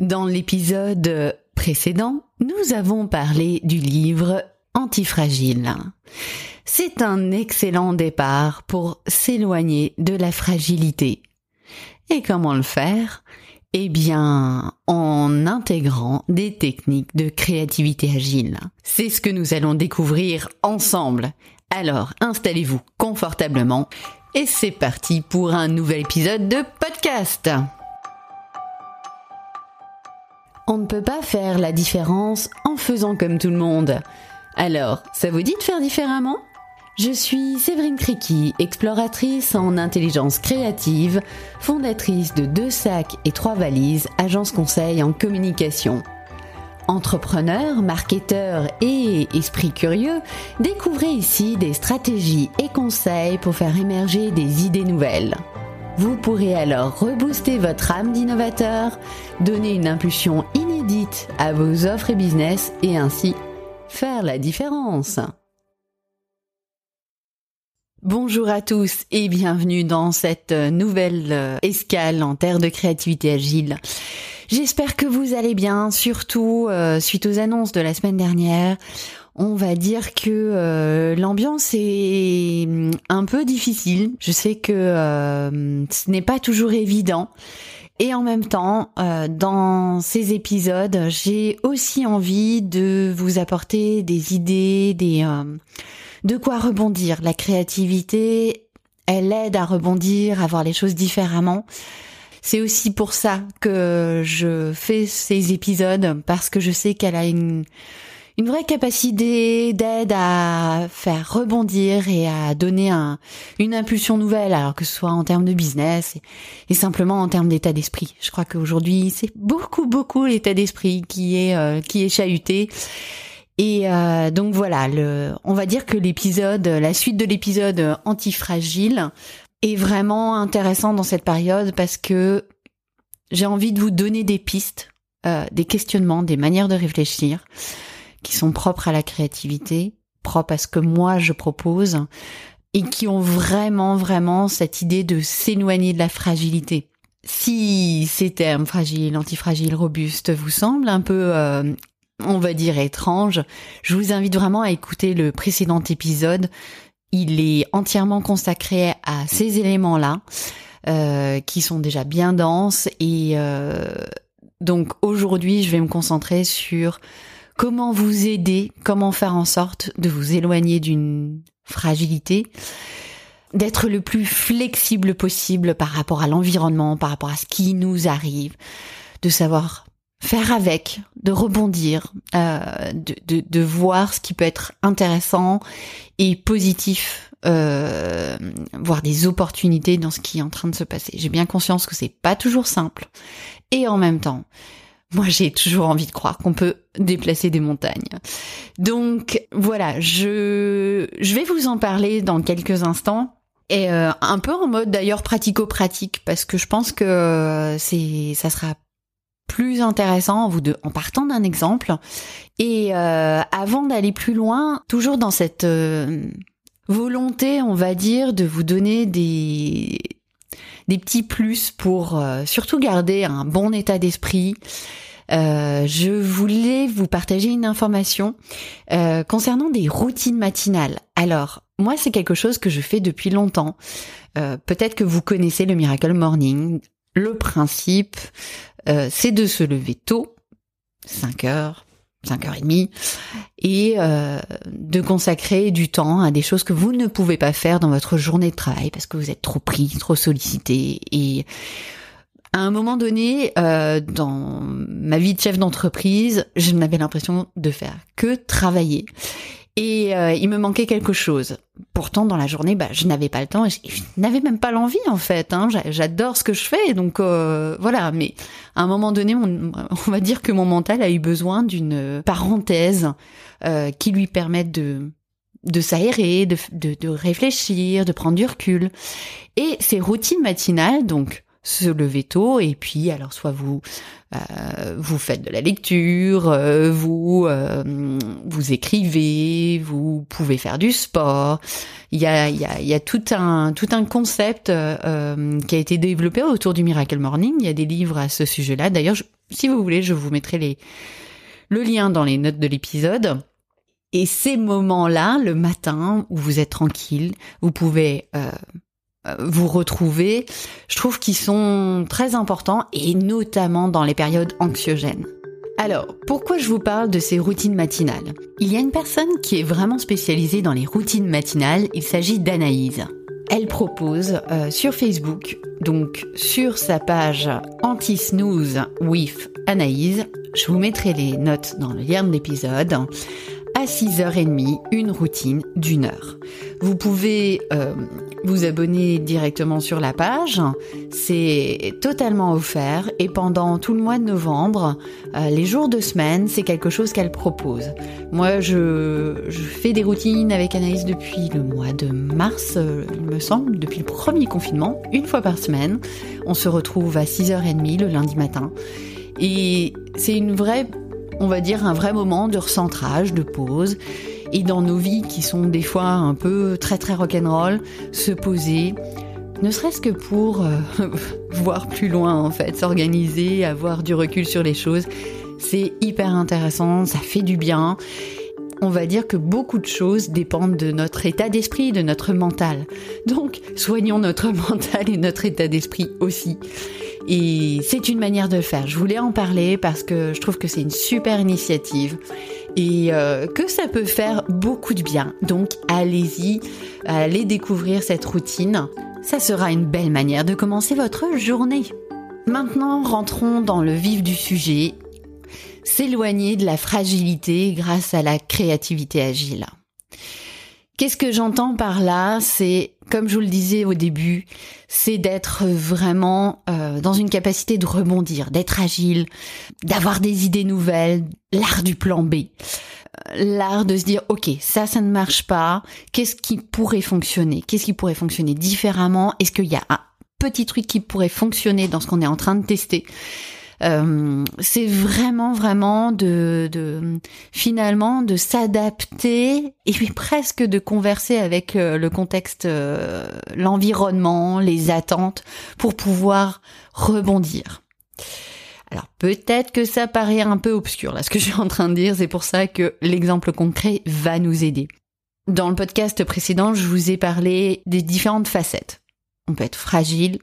Dans l'épisode précédent, nous avons parlé du livre Antifragile. C'est un excellent départ pour s'éloigner de la fragilité. Et comment le faire? Eh bien, en intégrant des techniques de créativité agile. C'est ce que nous allons découvrir ensemble. Alors, installez-vous confortablement et c'est parti pour un nouvel épisode de podcast. On ne peut pas faire la différence en faisant comme tout le monde. Alors, ça vous dit de faire différemment? Je suis Séverine Criqui, exploratrice en intelligence créative, fondatrice de Deux Sacs et Trois Valises, agence conseil en communication. Entrepreneur, marketeur et esprit curieux, découvrez ici des stratégies et conseils pour faire émerger des idées nouvelles. Vous pourrez alors rebooster votre âme d'innovateur, donner une impulsion à vos offres et business et ainsi faire la différence. Bonjour à tous et bienvenue dans cette nouvelle escale en terre de créativité agile. J'espère que vous allez bien, surtout euh, suite aux annonces de la semaine dernière on va dire que euh, l'ambiance est mm, un peu difficile. Je sais que euh, ce n'est pas toujours évident. Et en même temps, euh, dans ces épisodes, j'ai aussi envie de vous apporter des idées, des de quoi rebondir. La créativité, elle aide à rebondir, à voir les choses différemment. C'est aussi pour ça que je fais ces épisodes parce que je sais qu'elle a une une vraie capacité d'aide à faire rebondir et à donner un, une impulsion nouvelle, alors que ce soit en termes de business et, simplement en termes d'état d'esprit. Je crois qu'aujourd'hui, c'est beaucoup, beaucoup l'état d'esprit qui est euh, qui est chahuté. Et euh, donc voilà, le, on va dire que l'épisode, la suite de l'épisode antifragile est vraiment intéressant dans cette période parce que j'ai envie de vous donner des pistes, euh, des questionnements, des manières de réfléchir qui sont propres à la créativité, propres à ce que moi je propose, et qui ont vraiment, vraiment cette idée de s'éloigner de la fragilité. Si ces termes fragile, antifragile, robuste vous semblent un peu, euh, on va dire, étranges, je vous invite vraiment à écouter le précédent épisode. Il est entièrement consacré à ces éléments-là, euh, qui sont déjà bien denses. Et euh, donc aujourd'hui, je vais me concentrer sur comment vous aider, comment faire en sorte de vous éloigner d'une fragilité, d'être le plus flexible possible par rapport à l'environnement, par rapport à ce qui nous arrive, de savoir faire avec, de rebondir, euh, de, voir ce qui peut être intéressant et positif, euh, voir des opportunités dans ce qui est en train de se passer. J'ai bien conscience que c'est pas toujours simple. Et en même temps, moi, j'ai toujours envie de croire qu'on peut déplacer des montagnes. Donc voilà, je je vais vous en parler dans quelques instants. Et euh, un peu en mode d'ailleurs pratico-pratique parce que je pense que c'est ça sera plus intéressant en vous de, en partant d'un exemple et euh, avant d'aller plus loin toujours dans cette euh, volonté on va dire de vous donner des des petits plus pour euh, surtout garder un bon état d'esprit. Euh, je voulais vous partager une information euh, concernant des routines matinales. Alors, moi, c'est quelque chose que je fais depuis longtemps. Peut-être que vous connaissez le Miracle Morning. Le principe, c'est de se lever tôt, 5 heures, 5h30 et euh, de consacrer du temps à des choses que vous ne pouvez pas faire dans votre journée de travail parce que vous êtes trop pris, trop sollicité et à un moment donné, euh, dans ma vie de chef d'entreprise, je n'avais l'impression de faire que travailler. Et euh, il me manquait quelque chose. Pourtant, dans la journée, bah, je n'avais pas le temps et je, n'avais même pas l'envie en fait. Hein. J'adore ce que je fais, donc euh, voilà. Mais à un moment donné, on, va dire que mon mental a eu besoin d'une parenthèse euh, qui lui permette de de s'aérer, de, de, de réfléchir, de prendre du recul. Et ces routines matinales, donc se lever tôt et puis alors soit vous euh, vous faites de la lecture, euh, vous euh, vous écrivez, vous pouvez faire du sport. Il y a tout un tout un concept qui a été développé autour du Miracle Morning. Il y a des livres à ce sujet-là. D'ailleurs, si vous voulez, je vous mettrai les le lien dans les notes de l'épisode. Et ces moments-là, le matin où vous êtes tranquille, vous pouvez vous retrouver, je trouve qu'ils sont très importants et notamment dans les périodes anxiogènes. Alors, pourquoi je vous parle de ces routines matinales? Il y a une personne qui est vraiment spécialisée dans les routines matinales, il s'agit d'Anaïse. Elle propose euh, sur Facebook, donc sur sa page Anti-Snooze with Anaïse, je vous mettrai les notes dans le lien de l'épisode, à 6h30 une routine d'une heure. Vous pouvez euh, vous abonner directement sur la page, c'est totalement offert et pendant tout le mois de novembre, euh, les jours de semaine, c'est quelque chose qu'elle propose. Moi, je, fais des routines avec Anaïs depuis le mois de mars, euh, il me semble, depuis le premier confinement, une fois par semaine. On se retrouve à 6h30 le lundi matin. Et c'est une vraie on va dire, un vrai moment de recentrage, de pause. Et dans nos vies qui sont des fois un peu très très rock'n'roll, se poser, ne serait-ce que pour euh, voir plus loin en fait, s'organiser, avoir du recul sur les choses. C'est hyper intéressant, ça fait du bien. On va dire que beaucoup de choses dépendent de notre état d'esprit, de notre mental. Donc, soignons notre mental et notre état d'esprit aussi. Et c'est une manière de le faire. Je voulais en parler parce que je trouve que c'est une super initiative et euh, que ça peut faire beaucoup de bien. Donc allez-y, allez découvrir cette routine. Ça sera une belle manière de commencer votre journée. Maintenant, rentrons dans le vif du sujet. S'éloigner de la fragilité grâce à la créativité agile. Qu'est-ce que j'entends par là? C'est, comme je vous le disais au début, c'est d'être vraiment euh, dans une capacité de rebondir, d'être agile, d'avoir des idées nouvelles, l'art du plan B. L'art de se dire, ok, ça, ça ne marche pas. Qu'est-ce qui pourrait fonctionner? Qu'est-ce qui pourrait fonctionner différemment? Est-ce qu'il y a un petit truc qui pourrait fonctionner dans ce qu'on est en train de tester? Euh, c'est vraiment vraiment de, de finalement de s'adapter et puis presque de converser avec euh, le contexte, euh, l'environnement, les attentes pour pouvoir rebondir. Alors peut-être que ça paraît un peu obscur là ce que je suis en train de dire, c'est pour ça que l'exemple concret va nous aider. Dans le podcast précédent, je vous ai parlé des différentes facettes. On peut être fragile,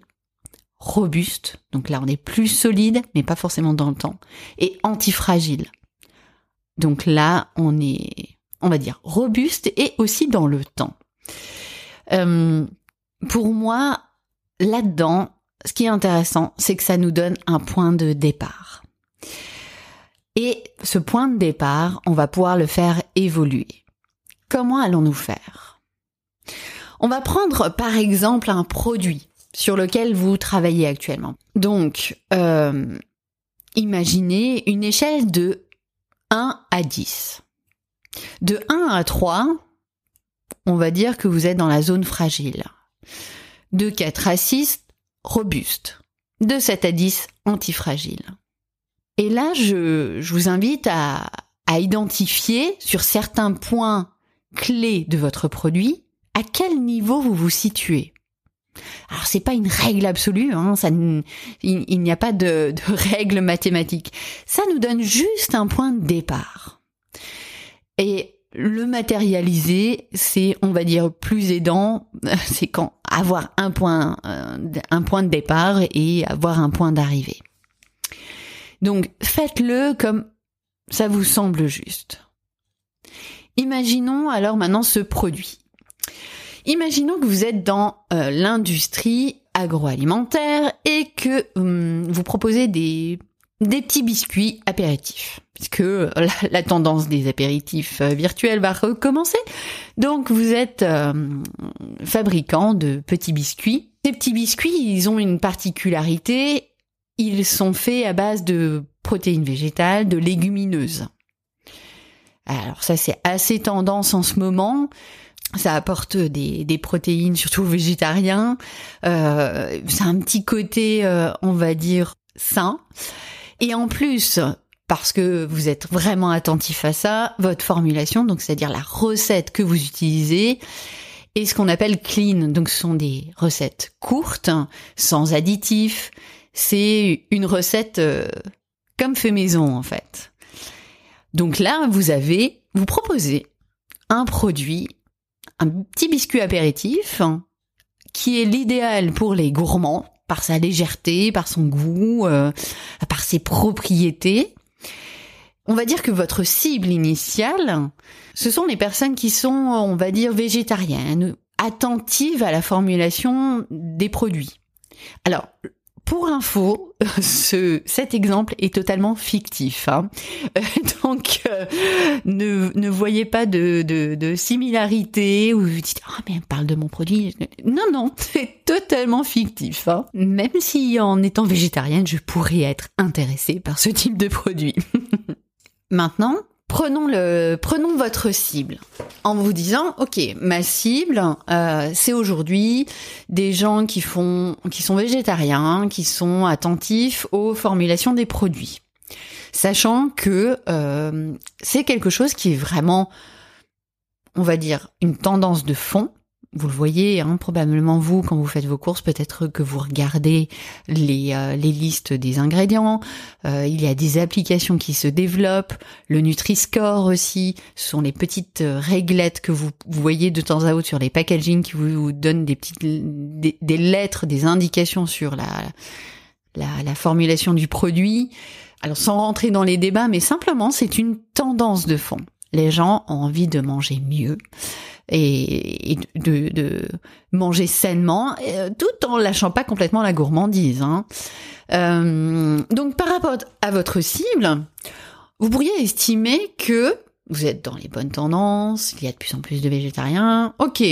robuste, donc là on est plus solide, mais pas forcément dans le temps, et antifragile. Donc là on est, on va dire, robuste et aussi dans le temps. Euh, pour moi, là-dedans, ce qui est intéressant, c'est que ça nous donne un point de départ. Et ce point de départ, on va pouvoir le faire évoluer. Comment allons-nous faire? On va prendre par exemple un produit sur lequel vous travaillez actuellement. Donc, euh, imaginez une échelle de 1 à 10. De 1 à 3, on va dire que vous êtes dans la zone fragile. De 4 à 6, robuste. De 7 à 10, antifragile. Et là, je, je vous invite à, à identifier sur certains points clés de votre produit à quel niveau vous vous situez. Alors c'est pas une règle absolue, hein, ça, il, n'y a pas de, de règle mathématique. Ça nous donne juste un point de départ. Et le matérialiser, c'est, on va dire, plus aidant, c'est quand avoir un point, euh, un point de départ et avoir un point d'arrivée. Donc faites-le comme ça vous semble juste. Imaginons alors maintenant ce produit. Imaginons que vous êtes dans euh, l'industrie agroalimentaire et que hum, vous proposez des, petits biscuits apéritifs, puisque euh, la, tendance des apéritifs euh, virtuels va recommencer. Donc vous êtes fabricant de petits biscuits. Ces petits biscuits, ils ont une particularité, ils sont faits à base de protéines végétales, de légumineuses. Alors ça c'est assez tendance en ce moment. Ça apporte des, protéines, surtout aux végétariens. Euh, c'est un petit côté, euh, on va dire, sain. Et en plus, parce que vous êtes vraiment attentif à ça, votre formulation, donc c'est-à-dire la recette que vous utilisez, est ce qu'on appelle clean. Donc ce sont des recettes courtes, sans additifs. C'est une recette euh, comme fait maison en fait. Donc là, vous avez, vous proposez un produit un petit biscuit apéritif qui est l'idéal pour les gourmands par sa légèreté, par son goût, euh, par ses propriétés. On va dire que votre cible initiale, ce sont les personnes qui sont, on va dire, végétariennes, attentives à la formulation des produits. Alors, pour info, ce, cet exemple est totalement fictif. Hein. Donc, euh, ne, ne voyez pas de, de, de similarité où vous dites ah mais elle parle de mon produit. Non non, c'est totalement fictif. Hein. Même si en étant végétarienne, je pourrais être intéressée par ce type de produit. Maintenant, Prenons le, prenons votre cible en vous disant, ok, ma cible, euh, c'est aujourd'hui des gens qui font, qui sont végétariens, qui sont attentifs aux formulations des produits, sachant que euh, c'est quelque chose qui est vraiment, on va dire, une tendance de fond vous le voyez, hein, probablement vous, quand vous faites vos courses, peut-être que vous regardez les, euh, les listes des ingrédients. Euh, il y a des applications qui se développent. Le Nutri-Score aussi, ce sont les petites euh, réglettes que vous, voyez de temps à autre sur les packaging qui vous, donnent des petites des, lettres, des indications sur la, la, la formulation du produit. Alors sans rentrer dans les débats, mais simplement c'est une tendance de fond. Les gens ont envie de manger mieux et, de, manger sainement, euh, tout en lâchant pas complètement la gourmandise. Hein. Euh, donc par rapport à votre cible, vous pourriez estimer que vous êtes dans les bonnes tendances, il y a de plus en plus de végétariens. Ok,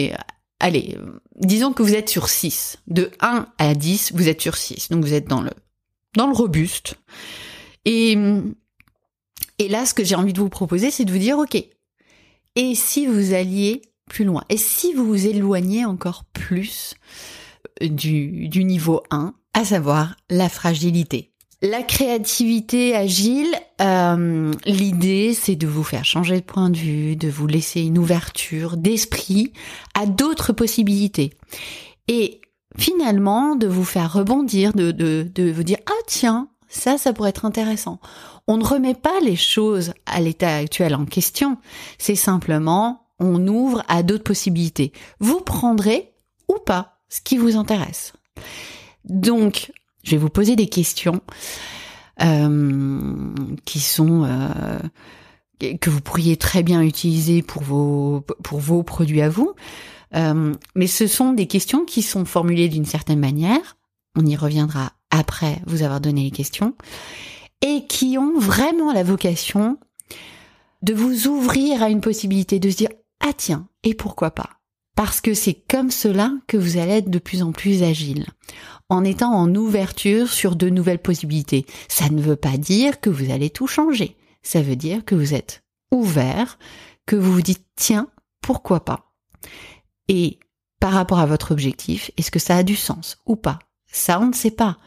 allez, disons que vous êtes sur 6. De 1 à 10, vous êtes sur 6. Donc vous êtes dans le, dans le robuste. Et là, ce que j'ai envie de vous proposer, c'est de vous dire, ok, et si vous alliez plus loin. Et si vous vous éloignez encore plus euh, du, du niveau 1, à savoir la fragilité. La créativité agile, euh, l'idée c'est de vous faire changer de point de vue, de vous laisser une ouverture d'esprit à d'autres possibilités. Et finalement de vous faire rebondir, de, de, de vous dire ah tiens, ça, ça pourrait être intéressant. On ne remet pas les choses à l'état actuel en question. C'est simplement on ouvre à d'autres possibilités. Vous prendrez ou pas ce qui vous intéresse. Donc, je vais vous poser des questions euh, qui sont euh, que vous pourriez très bien utiliser pour vos produits à vous. Euh, mais ce sont des questions qui sont formulées d'une certaine manière. On y reviendra après vous avoir donné les questions et qui ont vraiment la vocation de vous ouvrir à une possibilité de se dire ah tiens, et pourquoi pas? Parce que c'est comme cela que vous allez être de plus en plus agile, en étant en ouverture sur de nouvelles possibilités. Ça ne veut pas dire que vous allez tout changer, ça veut dire que vous êtes ouvert, que vous vous dites tiens, pourquoi pas? Et par rapport à votre objectif, est-ce que ça a du sens ou pas? Ça, on ne sait pas.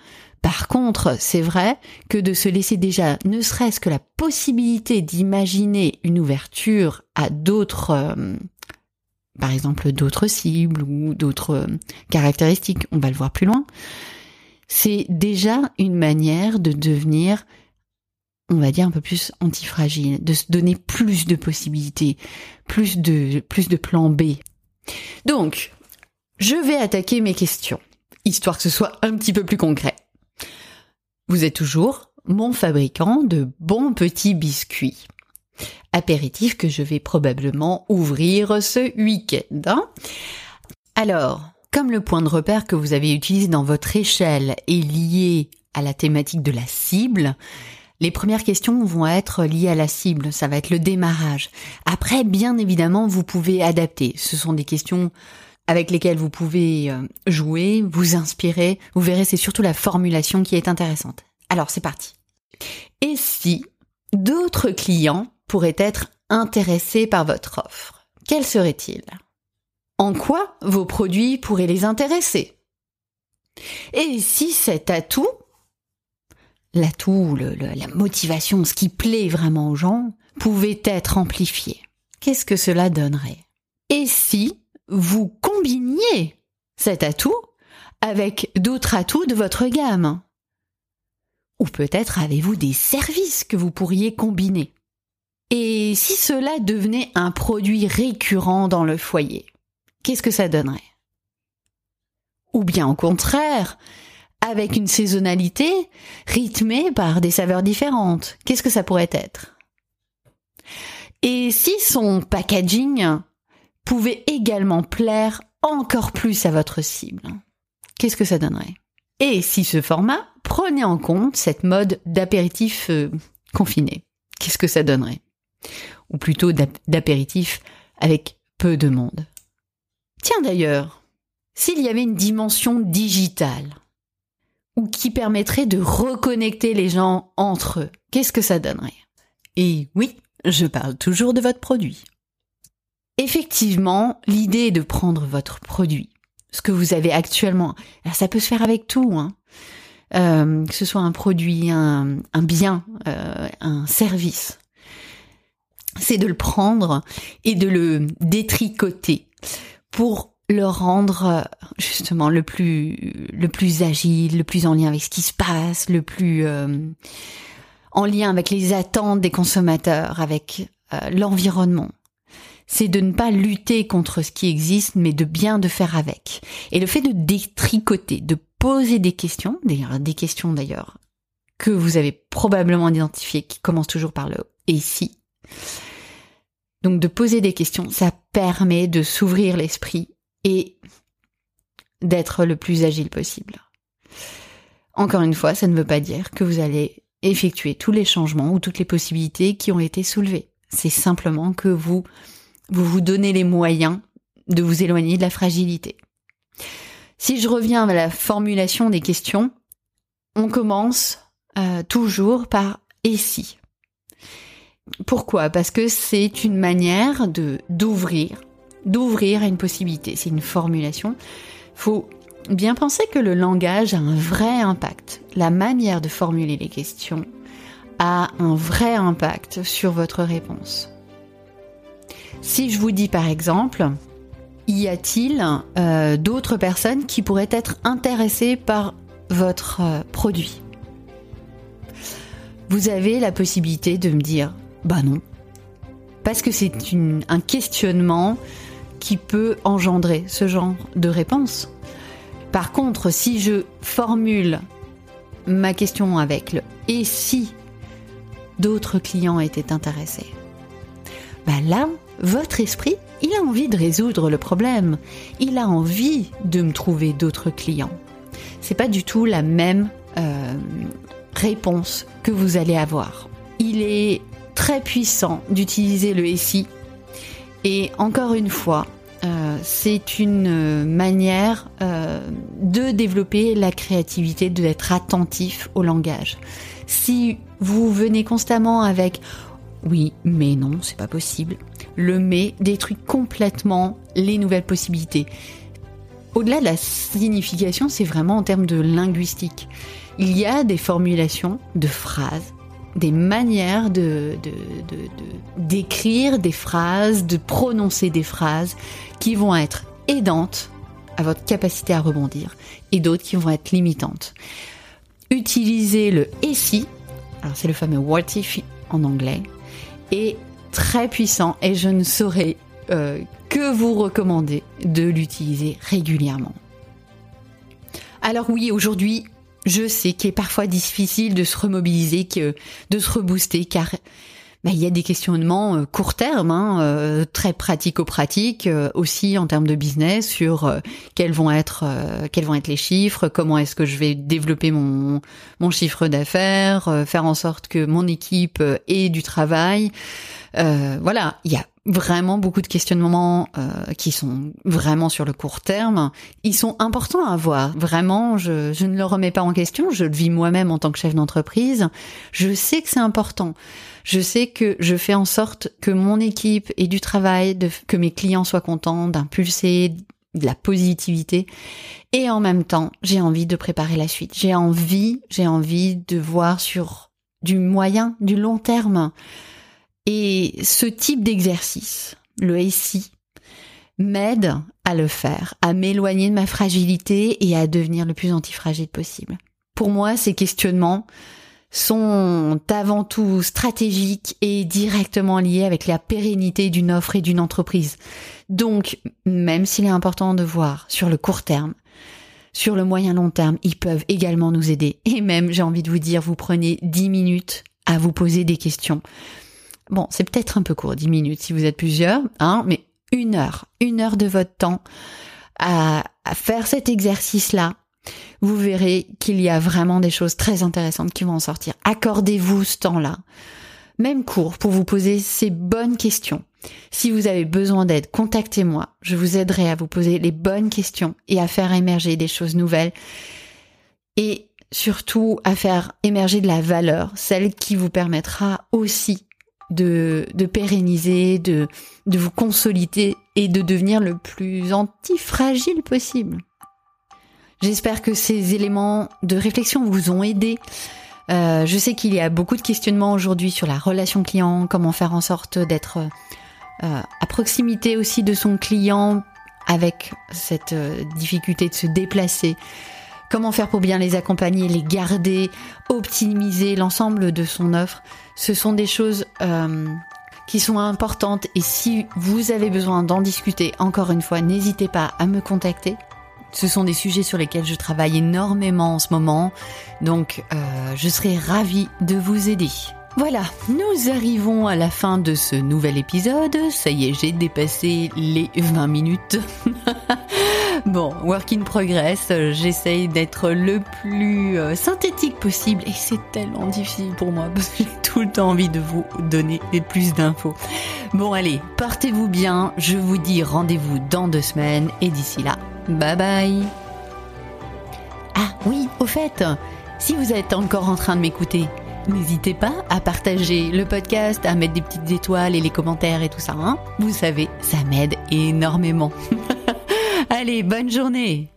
Par contre, c'est vrai que de se laisser déjà, ne serait-ce que la possibilité d'imaginer une ouverture à d'autres, euh, par exemple d'autres cibles ou d'autres euh, caractéristiques, on va le voir plus loin, c'est déjà une manière de devenir, on va dire un peu plus antifragile, de se donner plus de possibilités, plus de, plus de plans B. Donc, je vais attaquer mes questions, histoire que ce soit un petit peu plus concret. Vous êtes toujours mon fabricant de bons petits biscuits. Apéritif que je vais probablement ouvrir ce week-end. Hein. Alors, comme le point de repère que vous avez utilisé dans votre échelle est lié à la thématique de la cible, les premières questions vont être liées à la cible, ça va être le démarrage. Après, bien évidemment, vous pouvez adapter. Ce sont des questions avec lesquelles vous pouvez euh, jouer, vous inspirer. Vous verrez, c'est surtout la formulation qui est intéressante. Alors, c'est parti. Et si d'autres clients pourraient être intéressés par votre offre, quels seraient-ils en quoi vos produits pourraient les intéresser? Et si cet atout, l'atout, la motivation, ce qui plaît vraiment aux gens, pouvait être amplifié, qu'est-ce que cela donnerait? Et si vous combiniez cet atout avec d'autres atouts de votre gamme. Ou peut-être avez-vous des services que vous pourriez combiner. Et si cela devenait un produit récurrent dans le foyer qu'est-ce que ça donnerait? Ou bien au contraire, avec une saisonnalité rythmée par des saveurs différentes, qu'est-ce que ça pourrait être? Et si son packaging pouvait également plaire encore plus à votre cible, qu'est-ce que ça donnerait? Et si ce format prenait en compte cette mode d'apéritif euh, confiné, qu'est-ce que ça donnerait? Ou plutôt d'apéritif avec peu de monde? Tiens d'ailleurs, s'il y avait une dimension digitale, ou qui permettrait de reconnecter les gens entre eux, qu'est-ce que ça donnerait? Et oui, je parle toujours de votre produit. Effectivement, l'idée est de prendre votre produit, ce que vous avez actuellement. ça peut se faire avec tout, hein. Euh, que ce soit un produit, un, bien, euh, un service. C'est de le prendre et de le détricoter pour le rendre euh, justement le plus le plus agile, le plus en lien avec ce qui se passe, le plus en lien avec les attentes des consommateurs, avec l'environnement. C'est de ne pas lutter contre ce qui existe, mais de bien de faire avec. Et le fait de détricoter, de poser des questions, d'ailleurs des questions d'ailleurs que vous avez probablement identifiées, qui commencent toujours par le et si, donc de poser des questions, ça permet de s'ouvrir l'esprit et d'être le plus agile possible. Encore une fois, ça ne veut pas dire que vous allez effectuer tous les changements ou toutes les possibilités qui ont été soulevées. C'est simplement que vous vous vous donnez les moyens de vous éloigner de la fragilité. Si je reviens à la formulation des questions, on commence euh, toujours par et si. Pourquoi? Parce que c'est une manière d'ouvrir, d'ouvrir à une possibilité. C'est une formulation. Faut bien penser que le langage a un vrai impact. La manière de formuler les questions a un vrai impact sur votre réponse. Si je vous dis par exemple, y a-t-il euh, d'autres personnes qui pourraient être intéressées par votre euh, produit? Vous avez la possibilité de me dire bah non. Parce que c'est un questionnement qui peut engendrer ce genre de réponse. Par contre, si je formule ma question avec le et si d'autres clients étaient intéressés, bah là, votre esprit, il a envie de résoudre le problème. Il a envie de me trouver d'autres clients. C'est pas du tout la même euh, réponse que vous allez avoir. Il est très puissant d'utiliser le SI. Et encore une fois, euh, c'est une manière euh, de développer la créativité, d'être attentif au langage. Si vous venez constamment avec oui, mais non, c'est pas possible, le mais détruit complètement les nouvelles possibilités. Au-delà de la signification, c'est vraiment en termes de linguistique. Il y a des formulations de phrases des manières de, d'écrire des phrases, de prononcer des phrases qui vont être aidantes à votre capacité à rebondir et d'autres qui vont être limitantes. Utilisez le et si, alors c'est le fameux what if en anglais, est très puissant et je ne saurais euh, que vous recommander de l'utiliser régulièrement. Alors oui, aujourd'hui, je sais qu'il est parfois difficile de se remobiliser, de se rebooster, car bah, il y a des questionnements euh, court terme, hein, euh, très pratico-pratiques euh, aussi en termes de business sur quels vont être quels vont être les chiffres, comment est-ce que je vais développer mon mon chiffre d'affaires, faire en sorte que mon équipe ait du travail. voilà, il y a vraiment beaucoup de questionnements euh, qui sont vraiment sur le court terme. Ils sont importants à avoir. Vraiment, je, je ne le remets pas en question. Je le vis moi-même en tant que chef d'entreprise. Je sais que c'est important. Je sais que je fais en sorte que mon équipe ait du travail, de, que mes clients soient contents, d'impulser de la positivité. Et en même temps, j'ai envie de préparer la suite. J'ai envie, j'ai envie de voir sur du moyen, du long terme. Et ce type d'exercice, le SI, m'aide à le faire, à m'éloigner de ma fragilité et à devenir le plus antifragile possible. Pour moi, ces questionnements sont avant tout stratégiques et directement liés avec la pérennité d'une offre et d'une entreprise. Donc, même s'il est important de voir sur le court terme, sur le moyen long terme, ils peuvent également nous aider. Et même, j'ai envie de vous dire, vous prenez 10 minutes à vous poser des questions. Bon, c'est peut-être un peu court, 10 minutes si vous êtes plusieurs, hein, mais une heure, une heure de votre temps à, à faire cet exercice-là, vous verrez qu'il y a vraiment des choses très intéressantes qui vont en sortir. Accordez-vous ce temps-là, même court, pour vous poser ces bonnes questions. Si vous avez besoin d'aide, contactez-moi. Je vous aiderai à vous poser les bonnes questions et à faire émerger des choses nouvelles. Et surtout à faire émerger de la valeur, celle qui vous permettra aussi de, pérenniser, de, de vous consolider et de devenir le plus antifragile possible. J'espère que ces éléments de réflexion vous ont aidé. Euh, je sais qu'il y a beaucoup de questionnements aujourd'hui sur la relation client, comment faire en sorte d'être euh, à proximité aussi de son client avec cette euh, difficulté de se déplacer. Comment faire pour bien les accompagner, les garder, optimiser l'ensemble de son offre? Ce sont des choses euh, qui sont importantes et si vous avez besoin d'en discuter, encore une fois, n'hésitez pas à me contacter. Ce sont des sujets sur lesquels je travaille énormément en ce moment, donc euh, je serai ravie de vous aider. Voilà, nous arrivons à la fin de ce nouvel épisode. Ça y est, j'ai dépassé les 20 minutes. bon, work in progress, j'essaye d'être le plus euh, synthétique possible et c'est tellement difficile pour moi parce que j'ai tout le temps envie de vous donner plus d'infos. Bon allez, portez-vous bien, je vous dis rendez-vous dans deux semaines et d'ici là, bye bye. Ah oui, au fait, si vous êtes encore en train de m'écouter, N'hésitez pas à partager le podcast, à mettre des petites étoiles et les commentaires et tout ça. Hein Vous savez, ça m'aide énormément. Allez, bonne journée